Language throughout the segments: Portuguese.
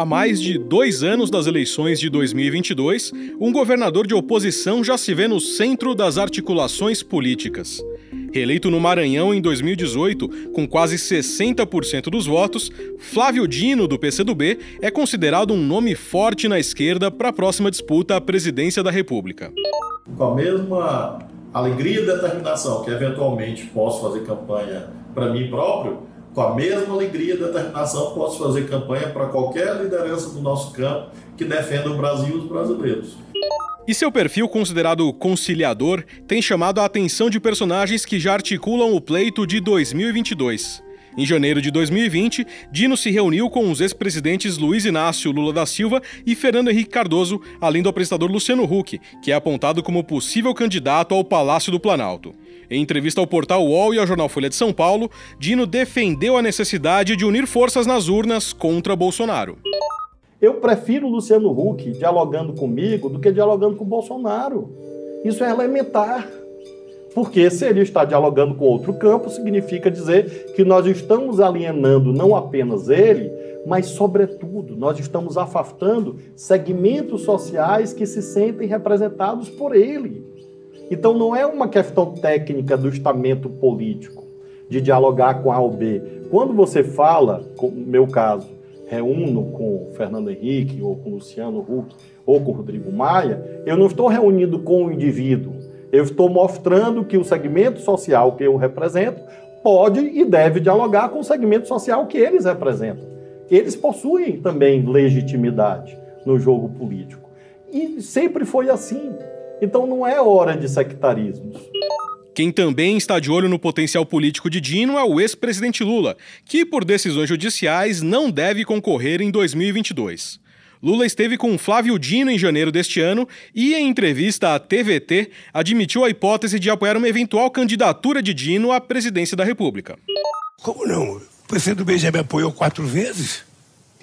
Há mais de dois anos das eleições de 2022, um governador de oposição já se vê no centro das articulações políticas. Reeleito no Maranhão em 2018, com quase 60% dos votos, Flávio Dino, do PCdoB, é considerado um nome forte na esquerda para a próxima disputa à presidência da República. Com a mesma alegria e determinação que eventualmente posso fazer campanha para mim próprio, com a mesma alegria e determinação, posso fazer campanha para qualquer liderança do nosso campo que defenda o Brasil e os brasileiros. E seu perfil, considerado conciliador, tem chamado a atenção de personagens que já articulam o pleito de 2022. Em janeiro de 2020, Dino se reuniu com os ex-presidentes Luiz Inácio Lula da Silva e Fernando Henrique Cardoso, além do apresentador Luciano Huck, que é apontado como possível candidato ao Palácio do Planalto. Em entrevista ao portal UOL e ao jornal Folha de São Paulo, Dino defendeu a necessidade de unir forças nas urnas contra Bolsonaro. Eu prefiro Luciano Huck dialogando comigo do que dialogando com Bolsonaro. Isso é elementar. Porque se ele está dialogando com outro campo, significa dizer que nós estamos alienando não apenas ele, mas, sobretudo, nós estamos afastando segmentos sociais que se sentem representados por ele. Então, não é uma questão técnica do estamento político, de dialogar com A ou B. Quando você fala, como no meu caso, reúno com Fernando Henrique, ou com Luciano Huck, ou com Rodrigo Maia, eu não estou reunindo com o indivíduo. Eu estou mostrando que o segmento social que eu represento pode e deve dialogar com o segmento social que eles representam. Eles possuem também legitimidade no jogo político. E sempre foi assim. Então não é hora de sectarismos. Quem também está de olho no potencial político de Dino é o ex-presidente Lula, que, por decisões judiciais, não deve concorrer em 2022. Lula esteve com Flávio Dino em janeiro deste ano e, em entrevista à TVT, admitiu a hipótese de apoiar uma eventual candidatura de Dino à presidência da República. Como não? O presidente do já me apoiou quatro vezes.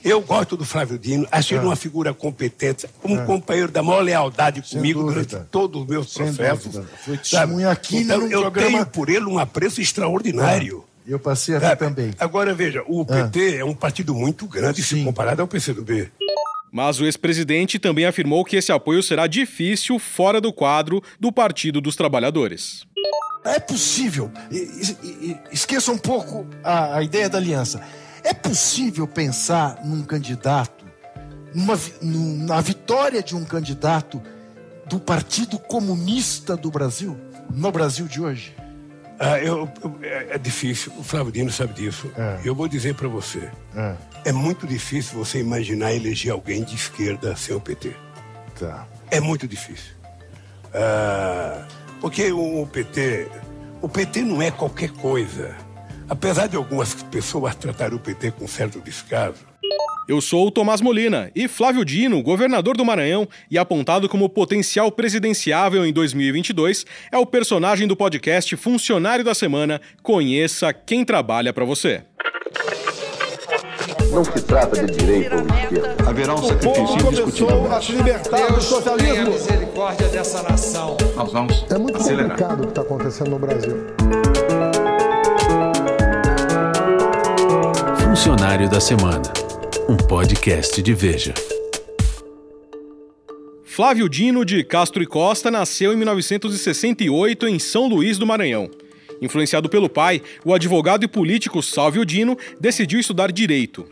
Eu gosto do Flávio Dino, achei ele é. uma figura competente, um é. companheiro da maior lealdade Sem comigo dúvida. durante todos os meus processos. Foi testemunha aqui então, no eu programa... tenho por ele um apreço extraordinário. É. Eu passei a ver também. Agora veja, o PT é. é um partido muito grande Sim. se comparado ao PCdoB. Mas o ex-presidente também afirmou que esse apoio será difícil fora do quadro do Partido dos Trabalhadores. É possível, esqueça um pouco a, a ideia da aliança. É possível pensar num candidato, numa, na vitória de um candidato do Partido Comunista do Brasil, no Brasil de hoje? Ah, eu, eu, é, é, difícil, o Flávio Dino sabe disso. É. Eu vou dizer para você: é. é. muito difícil você imaginar eleger alguém de esquerda sem o PT. Tá. É muito difícil. Ah, porque o, o PT. O PT não é qualquer coisa. Apesar de algumas pessoas tratarem o PT com certo descaso. Eu sou o Tomás Molina e Flávio Dino, governador do Maranhão e apontado como potencial presidenciável em 2022, é o personagem do podcast Funcionário da Semana. Conheça quem trabalha para você. Não se trata de direito ou esquerda. Haverá um sacrifício indiscutível. a se libertar do socialismo. a misericórdia dessa nação. Nós vamos É muito acelerar. complicado o que está acontecendo no Brasil. Funcionário da Semana, um podcast de Veja. Flávio Dino de Castro e Costa nasceu em 1968 em São Luís do Maranhão. Influenciado pelo pai, o advogado e político Salvio Dino decidiu estudar direito.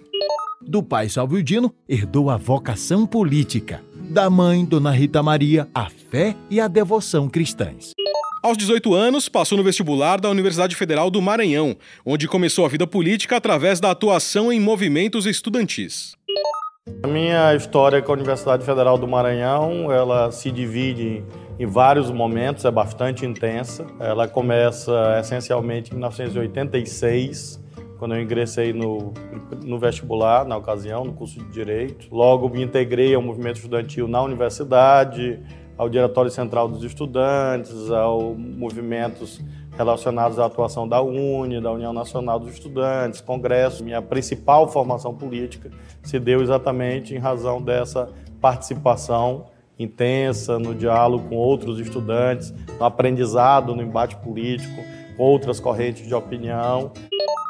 Do pai Salvio Dino, herdou a vocação política. Da mãe, Dona Rita Maria, a fé e a devoção cristãs. Aos 18 anos, passou no vestibular da Universidade Federal do Maranhão, onde começou a vida política através da atuação em movimentos estudantis. A minha história com a Universidade Federal do Maranhão, ela se divide em vários momentos, é bastante intensa. Ela começa essencialmente em 1986, quando eu ingressei no, no vestibular, na ocasião, no curso de Direito. Logo me integrei ao movimento estudantil na universidade, ao Diretório Central dos Estudantes, ao movimentos relacionados à atuação da UNE, da União Nacional dos Estudantes, Congresso. Minha principal formação política se deu exatamente em razão dessa participação intensa no diálogo com outros estudantes, no aprendizado, no embate político, com outras correntes de opinião.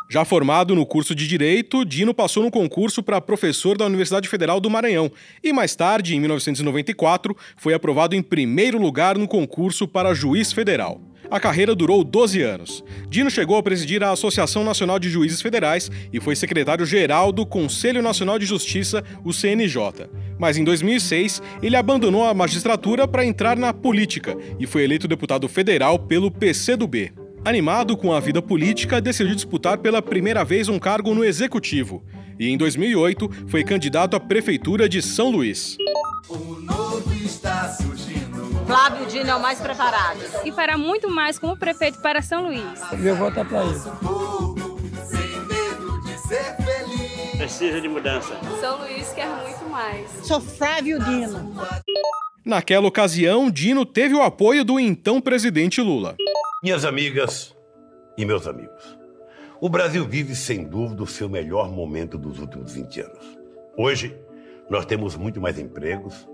Já formado no curso de Direito, Dino passou no concurso para professor da Universidade Federal do Maranhão e, mais tarde, em 1994, foi aprovado em primeiro lugar no concurso para juiz federal. A carreira durou 12 anos. Dino chegou a presidir a Associação Nacional de Juízes Federais e foi secretário-geral do Conselho Nacional de Justiça, o CNJ. Mas em 2006, ele abandonou a magistratura para entrar na política e foi eleito deputado federal pelo PCdoB. Animado com a vida política, decidiu disputar pela primeira vez um cargo no executivo. E em 2008 foi candidato à prefeitura de São Luís. O novo está surgindo. Flávio Dino é o mais preparado. E fará muito mais como prefeito para São Luís. Meu voto é para ele. Precisa de mudança. São Luís quer muito mais. Sou Flávio Dino. Naquela ocasião, Dino teve o apoio do então presidente Lula. Minhas amigas e meus amigos, o Brasil vive sem dúvida o seu melhor momento dos últimos 20 anos. Hoje, nós temos muito mais empregos,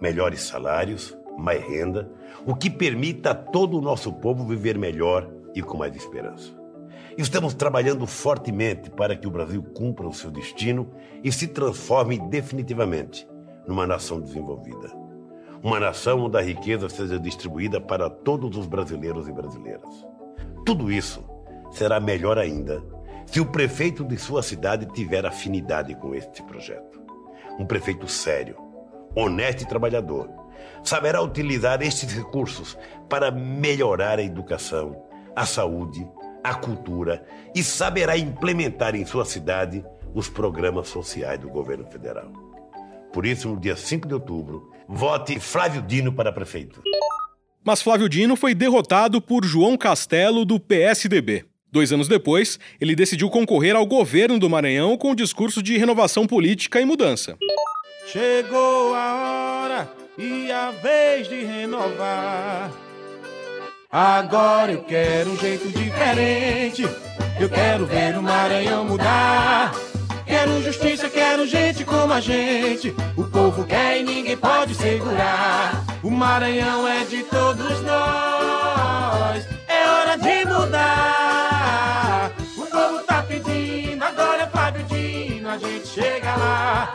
melhores salários, mais renda, o que permite a todo o nosso povo viver melhor e com mais esperança. Estamos trabalhando fortemente para que o Brasil cumpra o seu destino e se transforme definitivamente numa nação desenvolvida uma nação onde a riqueza seja distribuída para todos os brasileiros e brasileiras. Tudo isso será melhor ainda se o prefeito de sua cidade tiver afinidade com este projeto. Um prefeito sério, honesto e trabalhador, saberá utilizar estes recursos para melhorar a educação, a saúde, a cultura e saberá implementar em sua cidade os programas sociais do governo federal. Por isso, no dia 5 de outubro, vote Flávio Dino para prefeito. Mas Flávio Dino foi derrotado por João Castelo, do PSDB. Dois anos depois, ele decidiu concorrer ao governo do Maranhão com o discurso de renovação política e mudança. Chegou a hora e a vez de renovar. Agora eu quero um jeito diferente. Eu quero ver o Maranhão mudar. Justiça, quero gente como a gente. O povo quer e ninguém pode segurar. O Maranhão é de todos nós. É hora de mudar. O povo tá pedindo, agora é Fábio Dino, a gente chega lá.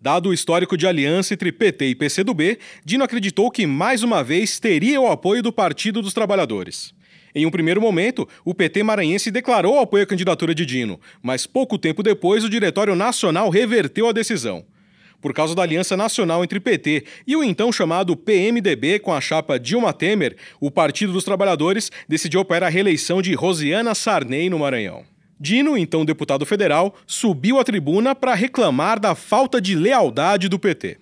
Dado o histórico de aliança entre PT e PCdoB, Dino acreditou que mais uma vez teria o apoio do Partido dos Trabalhadores. Em um primeiro momento, o PT maranhense declarou apoio à candidatura de Dino, mas pouco tempo depois o Diretório Nacional reverteu a decisão. Por causa da aliança nacional entre PT e o então chamado PMDB com a chapa Dilma Temer, o Partido dos Trabalhadores decidiu apoiar a reeleição de Rosiana Sarney no Maranhão. Dino, então deputado federal, subiu à tribuna para reclamar da falta de lealdade do PT.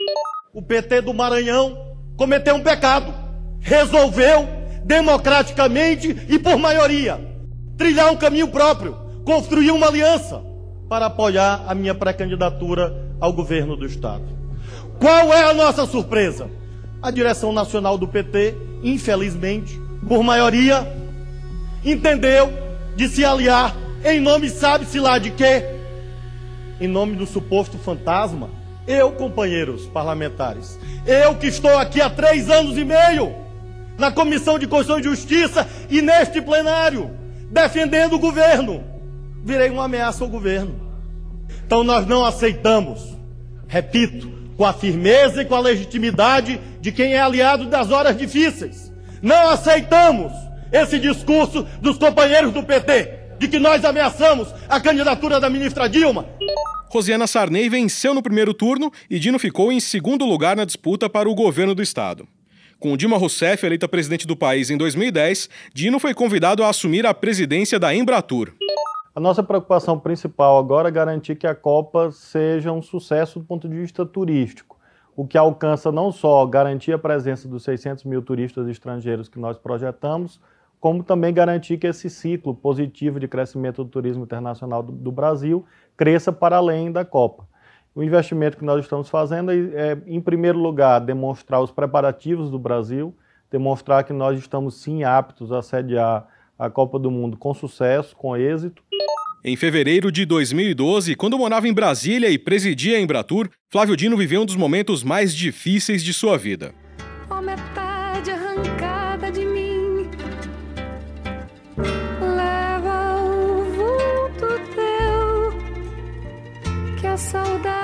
O PT do Maranhão cometeu um pecado. Resolveu democraticamente e por maioria, trilhar um caminho próprio, construir uma aliança para apoiar a minha pré-candidatura ao governo do Estado. Qual é a nossa surpresa? A direção nacional do PT, infelizmente, por maioria, entendeu de se aliar em nome, sabe-se lá de quê? Em nome do suposto fantasma. Eu, companheiros parlamentares, eu que estou aqui há três anos e meio, na Comissão de Constituição e Justiça e neste plenário, defendendo o governo. Virei uma ameaça ao governo. Então nós não aceitamos, repito, com a firmeza e com a legitimidade de quem é aliado das horas difíceis. Não aceitamos esse discurso dos companheiros do PT, de que nós ameaçamos a candidatura da ministra Dilma. Rosiana Sarney venceu no primeiro turno e Dino ficou em segundo lugar na disputa para o governo do estado. Com Dilma Rousseff eleita presidente do país em 2010, Dino foi convidado a assumir a presidência da Embratur. A nossa preocupação principal agora é garantir que a Copa seja um sucesso do ponto de vista turístico, o que alcança não só garantir a presença dos 600 mil turistas estrangeiros que nós projetamos, como também garantir que esse ciclo positivo de crescimento do turismo internacional do, do Brasil cresça para além da Copa. O investimento que nós estamos fazendo é, em primeiro lugar, demonstrar os preparativos do Brasil, demonstrar que nós estamos sim aptos a sediar a Copa do Mundo com sucesso, com êxito. Em fevereiro de 2012, quando morava em Brasília e presidia a Embratur, Flávio Dino viveu um dos momentos mais difíceis de sua vida. Oh, metade arrancada de mim Leva o vulto teu Que a saudade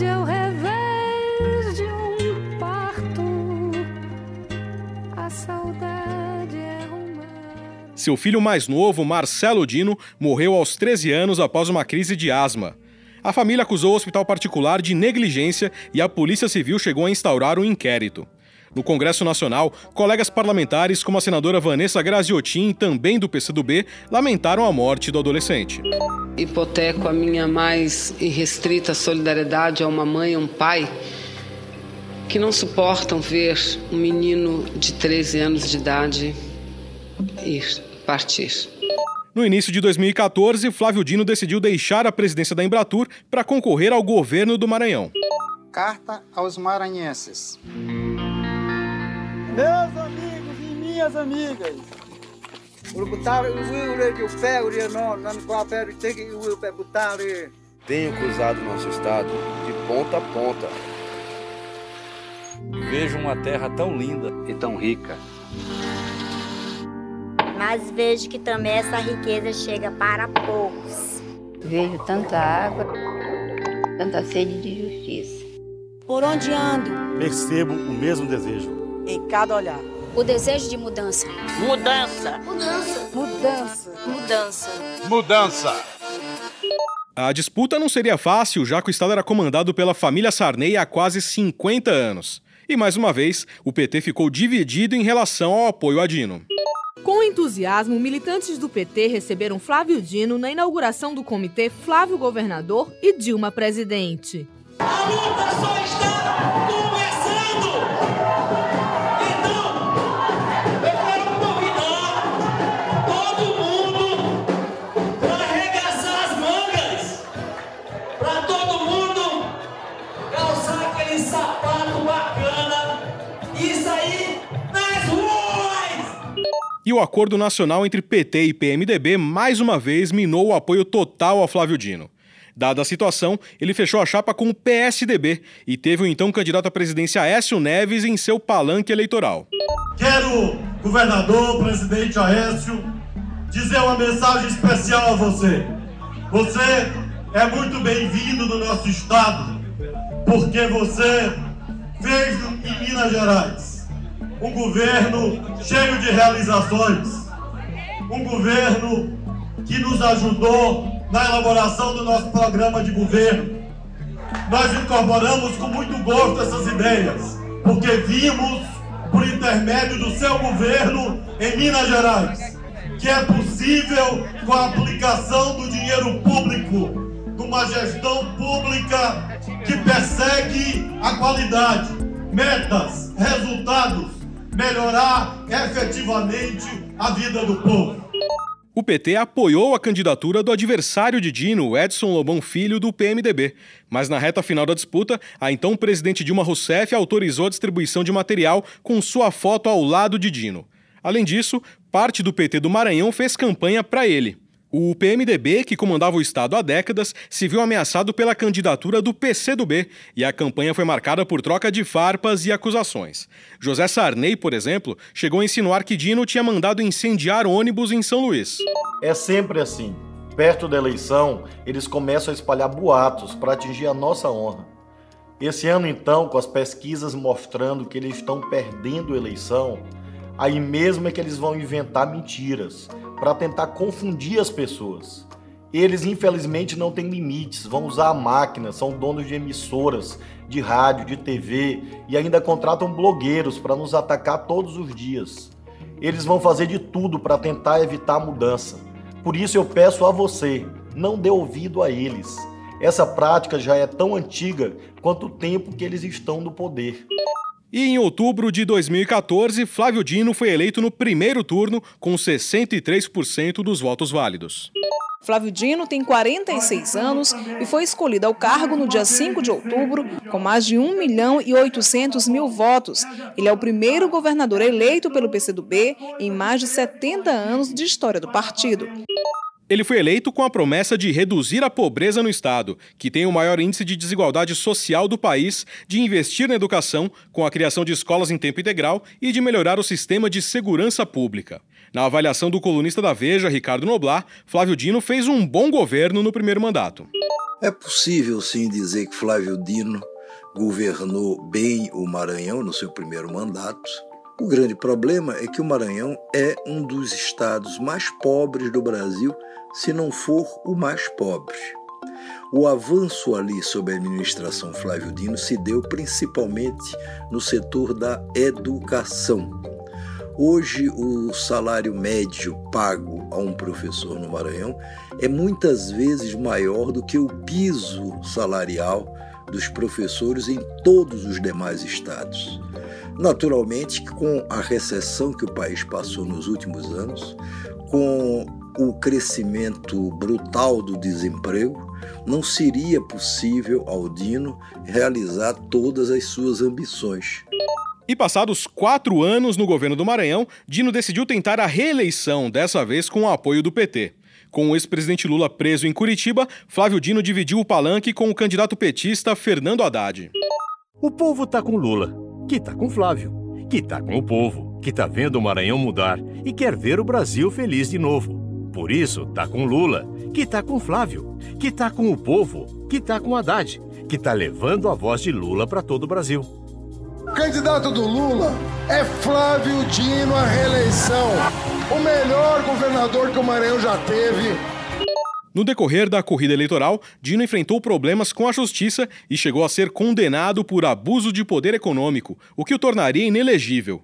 é o revés de um parto. A saudade é uma. Seu filho mais novo, Marcelo Dino, morreu aos 13 anos após uma crise de asma. A família acusou o hospital particular de negligência e a Polícia Civil chegou a instaurar um inquérito. No Congresso Nacional, colegas parlamentares como a senadora Vanessa Graziotin, também do PCdoB, lamentaram a morte do adolescente. Hipoteco a minha mais irrestrita solidariedade a uma mãe e um pai que não suportam ver um menino de 13 anos de idade ir partir. No início de 2014, Flávio Dino decidiu deixar a presidência da Embratur para concorrer ao governo do Maranhão. Carta aos maranhenses. Meus amigos e minhas amigas, Tenho cruzado nosso estado de ponta a ponta. Vejo uma terra tão linda e tão rica. Mas vejo que também essa riqueza chega para poucos. Vejo tanta água, tanta sede de justiça. Por onde ando? Percebo o mesmo desejo. Em cada olhar. O desejo de mudança. Mudança. Mudança. Mudança. Mudança. Mudança. A disputa não seria fácil, já que o Estado era comandado pela família Sarney há quase 50 anos. E mais uma vez, o PT ficou dividido em relação ao apoio a Dino. Com entusiasmo, militantes do PT receberam Flávio Dino na inauguração do comitê Flávio Governador e Dilma Presidente. A luta só O acordo nacional entre PT e PMDB mais uma vez minou o apoio total a Flávio Dino. Dada a situação, ele fechou a chapa com o PSDB e teve o então candidato à presidência Aécio Neves em seu palanque eleitoral. Quero, governador, presidente Aécio, dizer uma mensagem especial a você. Você é muito bem-vindo no nosso estado, porque você fez em Minas Gerais um governo cheio de realizações, um governo que nos ajudou na elaboração do nosso programa de governo. Nós incorporamos com muito gosto essas ideias, porque vimos, por intermédio do seu governo em Minas Gerais, que é possível, com a aplicação do dinheiro público, numa gestão pública que persegue a qualidade, metas, resultados, melhorar efetivamente a vida do povo. O PT apoiou a candidatura do adversário de Dino, Edson Lobão Filho, do PMDB. Mas na reta final da disputa, a então presidente Dilma Rousseff autorizou a distribuição de material com sua foto ao lado de Dino. Além disso, parte do PT do Maranhão fez campanha para ele. O PMDB, que comandava o Estado há décadas, se viu ameaçado pela candidatura do PCdoB e a campanha foi marcada por troca de farpas e acusações. José Sarney, por exemplo, chegou a insinuar que Dino tinha mandado incendiar ônibus em São Luís. É sempre assim. Perto da eleição, eles começam a espalhar boatos para atingir a nossa honra. Esse ano, então, com as pesquisas mostrando que eles estão perdendo a eleição, aí mesmo é que eles vão inventar mentiras para tentar confundir as pessoas. Eles, infelizmente, não têm limites, vão usar a máquina, são donos de emissoras, de rádio, de TV e ainda contratam blogueiros para nos atacar todos os dias. Eles vão fazer de tudo para tentar evitar a mudança. Por isso eu peço a você, não dê ouvido a eles. Essa prática já é tão antiga quanto o tempo que eles estão no poder. E em outubro de 2014, Flávio Dino foi eleito no primeiro turno com 63% dos votos válidos. Flávio Dino tem 46 anos e foi escolhido ao cargo no dia 5 de outubro com mais de 1 milhão e 800 mil votos. Ele é o primeiro governador eleito pelo PCdoB em mais de 70 anos de história do partido. Ele foi eleito com a promessa de reduzir a pobreza no Estado, que tem o maior índice de desigualdade social do país, de investir na educação, com a criação de escolas em tempo integral e de melhorar o sistema de segurança pública. Na avaliação do colunista da Veja, Ricardo Noblar, Flávio Dino fez um bom governo no primeiro mandato. É possível sim dizer que Flávio Dino governou bem o Maranhão no seu primeiro mandato. O grande problema é que o Maranhão é um dos estados mais pobres do Brasil, se não for o mais pobre. O avanço ali sob a administração Flávio Dino se deu principalmente no setor da educação. Hoje, o salário médio pago a um professor no Maranhão é muitas vezes maior do que o piso salarial dos professores em todos os demais estados. Naturalmente, com a recessão que o país passou nos últimos anos, com o crescimento brutal do desemprego, não seria possível ao Dino realizar todas as suas ambições. E passados quatro anos no governo do Maranhão, Dino decidiu tentar a reeleição, dessa vez com o apoio do PT. Com o ex-presidente Lula preso em Curitiba, Flávio Dino dividiu o palanque com o candidato petista Fernando Haddad. O povo tá com Lula, que tá com Flávio, que tá com o povo, que tá vendo o Maranhão mudar e quer ver o Brasil feliz de novo. Por isso, tá com Lula, que tá com Flávio, que tá com o povo, que tá com Haddad, que tá levando a voz de Lula para todo o Brasil. Candidato do Lula é Flávio Dino à reeleição. O melhor governador que o Maranhão já teve. No decorrer da corrida eleitoral, Dino enfrentou problemas com a justiça e chegou a ser condenado por abuso de poder econômico, o que o tornaria inelegível.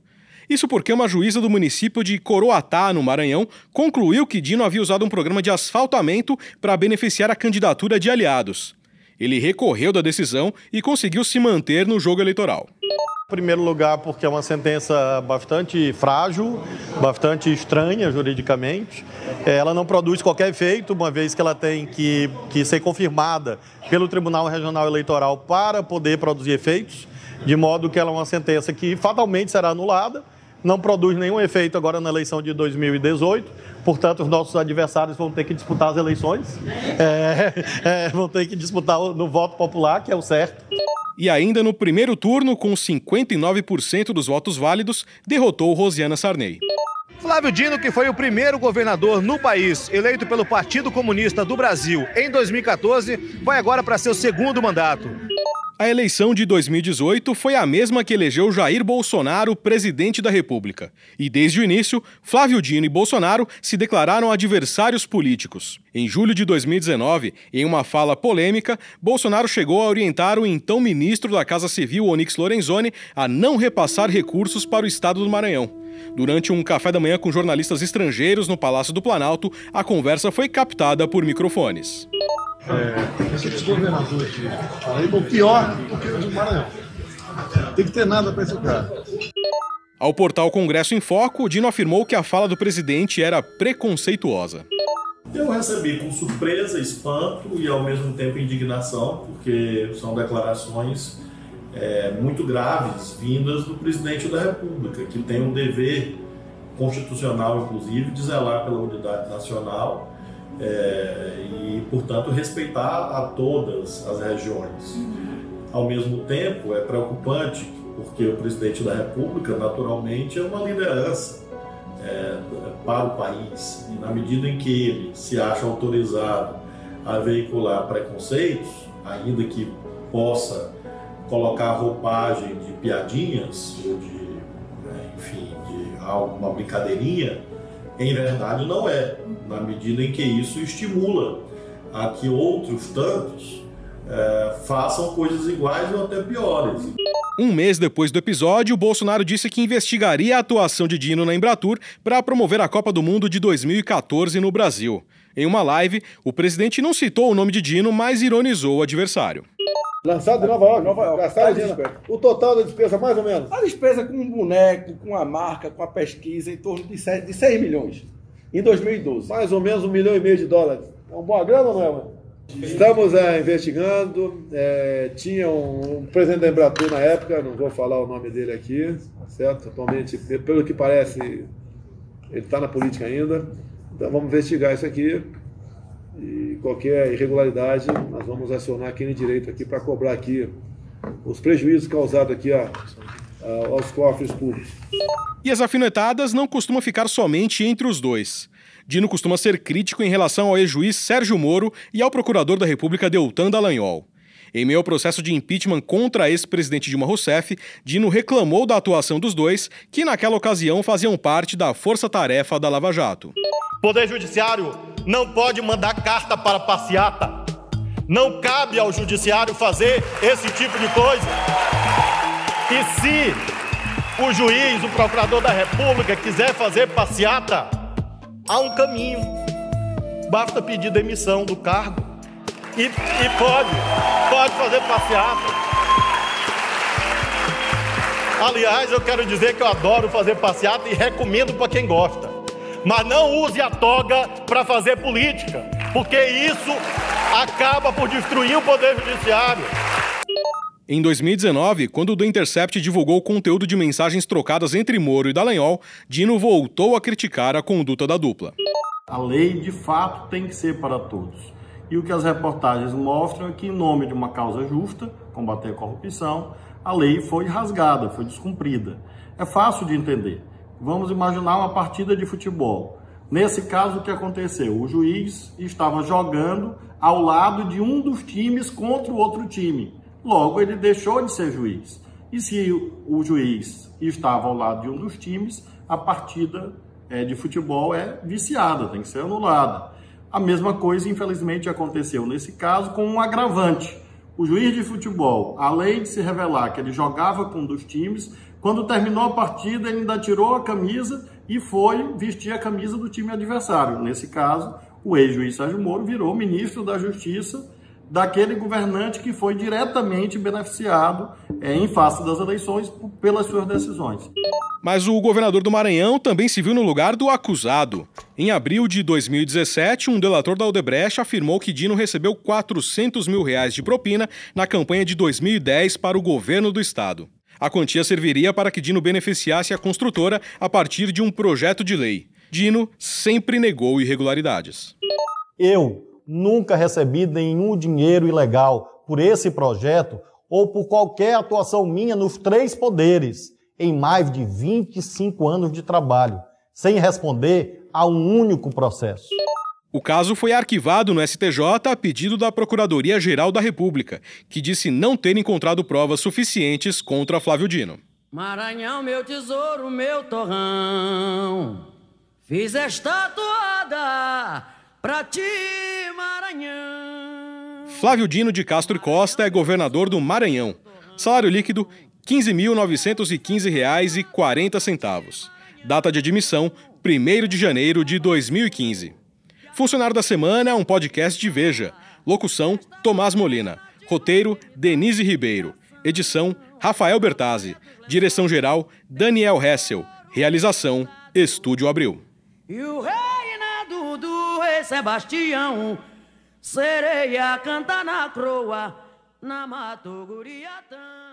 Isso porque uma juíza do município de Coroatá, no Maranhão, concluiu que Dino havia usado um programa de asfaltamento para beneficiar a candidatura de aliados. Ele recorreu da decisão e conseguiu se manter no jogo eleitoral. Em primeiro lugar, porque é uma sentença bastante frágil, bastante estranha juridicamente. Ela não produz qualquer efeito, uma vez que ela tem que, que ser confirmada pelo Tribunal Regional Eleitoral para poder produzir efeitos, de modo que ela é uma sentença que fatalmente será anulada não produz nenhum efeito agora na eleição de 2018. Portanto, os nossos adversários vão ter que disputar as eleições, é, é, vão ter que disputar no voto popular, que é o certo. E ainda no primeiro turno, com 59% dos votos válidos, derrotou Rosiana Sarney. Flávio Dino, que foi o primeiro governador no país eleito pelo Partido Comunista do Brasil em 2014, vai agora para seu segundo mandato. A eleição de 2018 foi a mesma que elegeu Jair Bolsonaro presidente da República. E desde o início, Flávio Dino e Bolsonaro se declararam adversários políticos. Em julho de 2019, em uma fala polêmica, Bolsonaro chegou a orientar o então ministro da Casa Civil, Onyx Lorenzoni, a não repassar recursos para o estado do Maranhão. Durante um café da manhã com jornalistas estrangeiros no Palácio do Planalto, a conversa foi captada por microfones. É, esses governadores de Paraíba, o pior do que o de Maranhão. Tem que ter nada para esse cara. Ao portal Congresso em Foco, Dino afirmou que a fala do presidente era preconceituosa. Eu recebi com surpresa, espanto e ao mesmo tempo indignação, porque são declarações é, muito graves vindas do presidente da República, que tem um dever constitucional, inclusive, de zelar pela unidade nacional é, e, portanto, respeitar a todas as regiões. Ao mesmo tempo, é preocupante porque o presidente da República, naturalmente, é uma liderança é, para o país. E na medida em que ele se acha autorizado a veicular preconceitos, ainda que possa colocar roupagem de piadinhas ou de, né, enfim, de alguma brincadeirinha, em verdade não é, na medida em que isso estimula a que outros tantos é, façam coisas iguais ou até piores. Um mês depois do episódio, Bolsonaro disse que investigaria a atuação de Dino na Embratur para promover a Copa do Mundo de 2014 no Brasil. Em uma live, o presidente não citou o nome de Dino, mas ironizou o adversário. Lançado em Nova York. Nova York. Gastaram o total da despesa, mais ou menos? A despesa com um boneco, com a marca, com a pesquisa, em torno de 6, de 6 milhões. Em 2012. Mais ou menos um milhão e meio de dólares. É uma boa grana ou não é, mano? Estamos é, investigando. É, tinha um, um, presidente da Embratur na época, não vou falar o nome dele aqui, certo? Atualmente, pelo que parece, ele está na política ainda. Então vamos investigar isso aqui. Qualquer irregularidade, nós vamos acionar quem de direito aqui para cobrar aqui os prejuízos causados aqui a, a, aos cofres públicos. E as afinetadas não costumam ficar somente entre os dois. Dino costuma ser crítico em relação ao ex-juiz Sérgio Moro e ao procurador da República Deltan Dallagnol. Em meio ao processo de impeachment contra a ex-presidente Dilma Rousseff, Dino reclamou da atuação dos dois, que naquela ocasião faziam parte da força-tarefa da Lava Jato. Poder Judiciário não pode mandar carta para passeata. Não cabe ao Judiciário fazer esse tipo de coisa. E se o juiz, o procurador da República quiser fazer passeata, há um caminho. Basta pedir demissão do cargo e, e pode, pode fazer passeata. Aliás, eu quero dizer que eu adoro fazer passeata e recomendo para quem gosta. Mas não use a toga para fazer política, porque isso acaba por destruir o poder judiciário. Em 2019, quando o The Intercept divulgou o conteúdo de mensagens trocadas entre Moro e Dallagnol, Dino voltou a criticar a conduta da dupla. A lei, de fato, tem que ser para todos. E o que as reportagens mostram é que, em nome de uma causa justa, combater a corrupção, a lei foi rasgada, foi descumprida. É fácil de entender. Vamos imaginar uma partida de futebol. Nesse caso, o que aconteceu? O juiz estava jogando ao lado de um dos times contra o outro time. Logo, ele deixou de ser juiz. E se o juiz estava ao lado de um dos times, a partida é, de futebol é viciada, tem que ser anulada. A mesma coisa, infelizmente, aconteceu nesse caso com um agravante. O juiz de futebol, além de se revelar que ele jogava com um dos times, quando terminou a partida, ele ainda tirou a camisa e foi vestir a camisa do time adversário. Nesse caso, o ex-juiz Sérgio Moro virou ministro da Justiça daquele governante que foi diretamente beneficiado é, em face das eleições pelas suas decisões. Mas o governador do Maranhão também se viu no lugar do acusado. Em abril de 2017, um delator da Odebrecht afirmou que Dino recebeu 400 mil reais de propina na campanha de 2010 para o governo do estado. A quantia serviria para que Dino beneficiasse a construtora a partir de um projeto de lei. Dino sempre negou irregularidades. Eu nunca recebi nenhum dinheiro ilegal por esse projeto ou por qualquer atuação minha nos três poderes em mais de 25 anos de trabalho, sem responder a um único processo. O caso foi arquivado no STJ a pedido da Procuradoria-Geral da República, que disse não ter encontrado provas suficientes contra Flávio Dino. Maranhão, meu tesouro, meu torrão, fiz esta toada pra ti, Maranhão. Flávio Dino de Castro e Costa é governador do Maranhão. Salário líquido R$ 15.915,40. Data de admissão 1 de janeiro de 2015. Funcionário da Semana é um podcast de Veja. Locução: Tomás Molina. Roteiro: Denise Ribeiro. Edição: Rafael Bertazzi. Direção-geral: Daniel Hessel. Realização: Estúdio Abril. E o reinado do rei Sebastião, sereia canta na croa, na Mato Guriatã.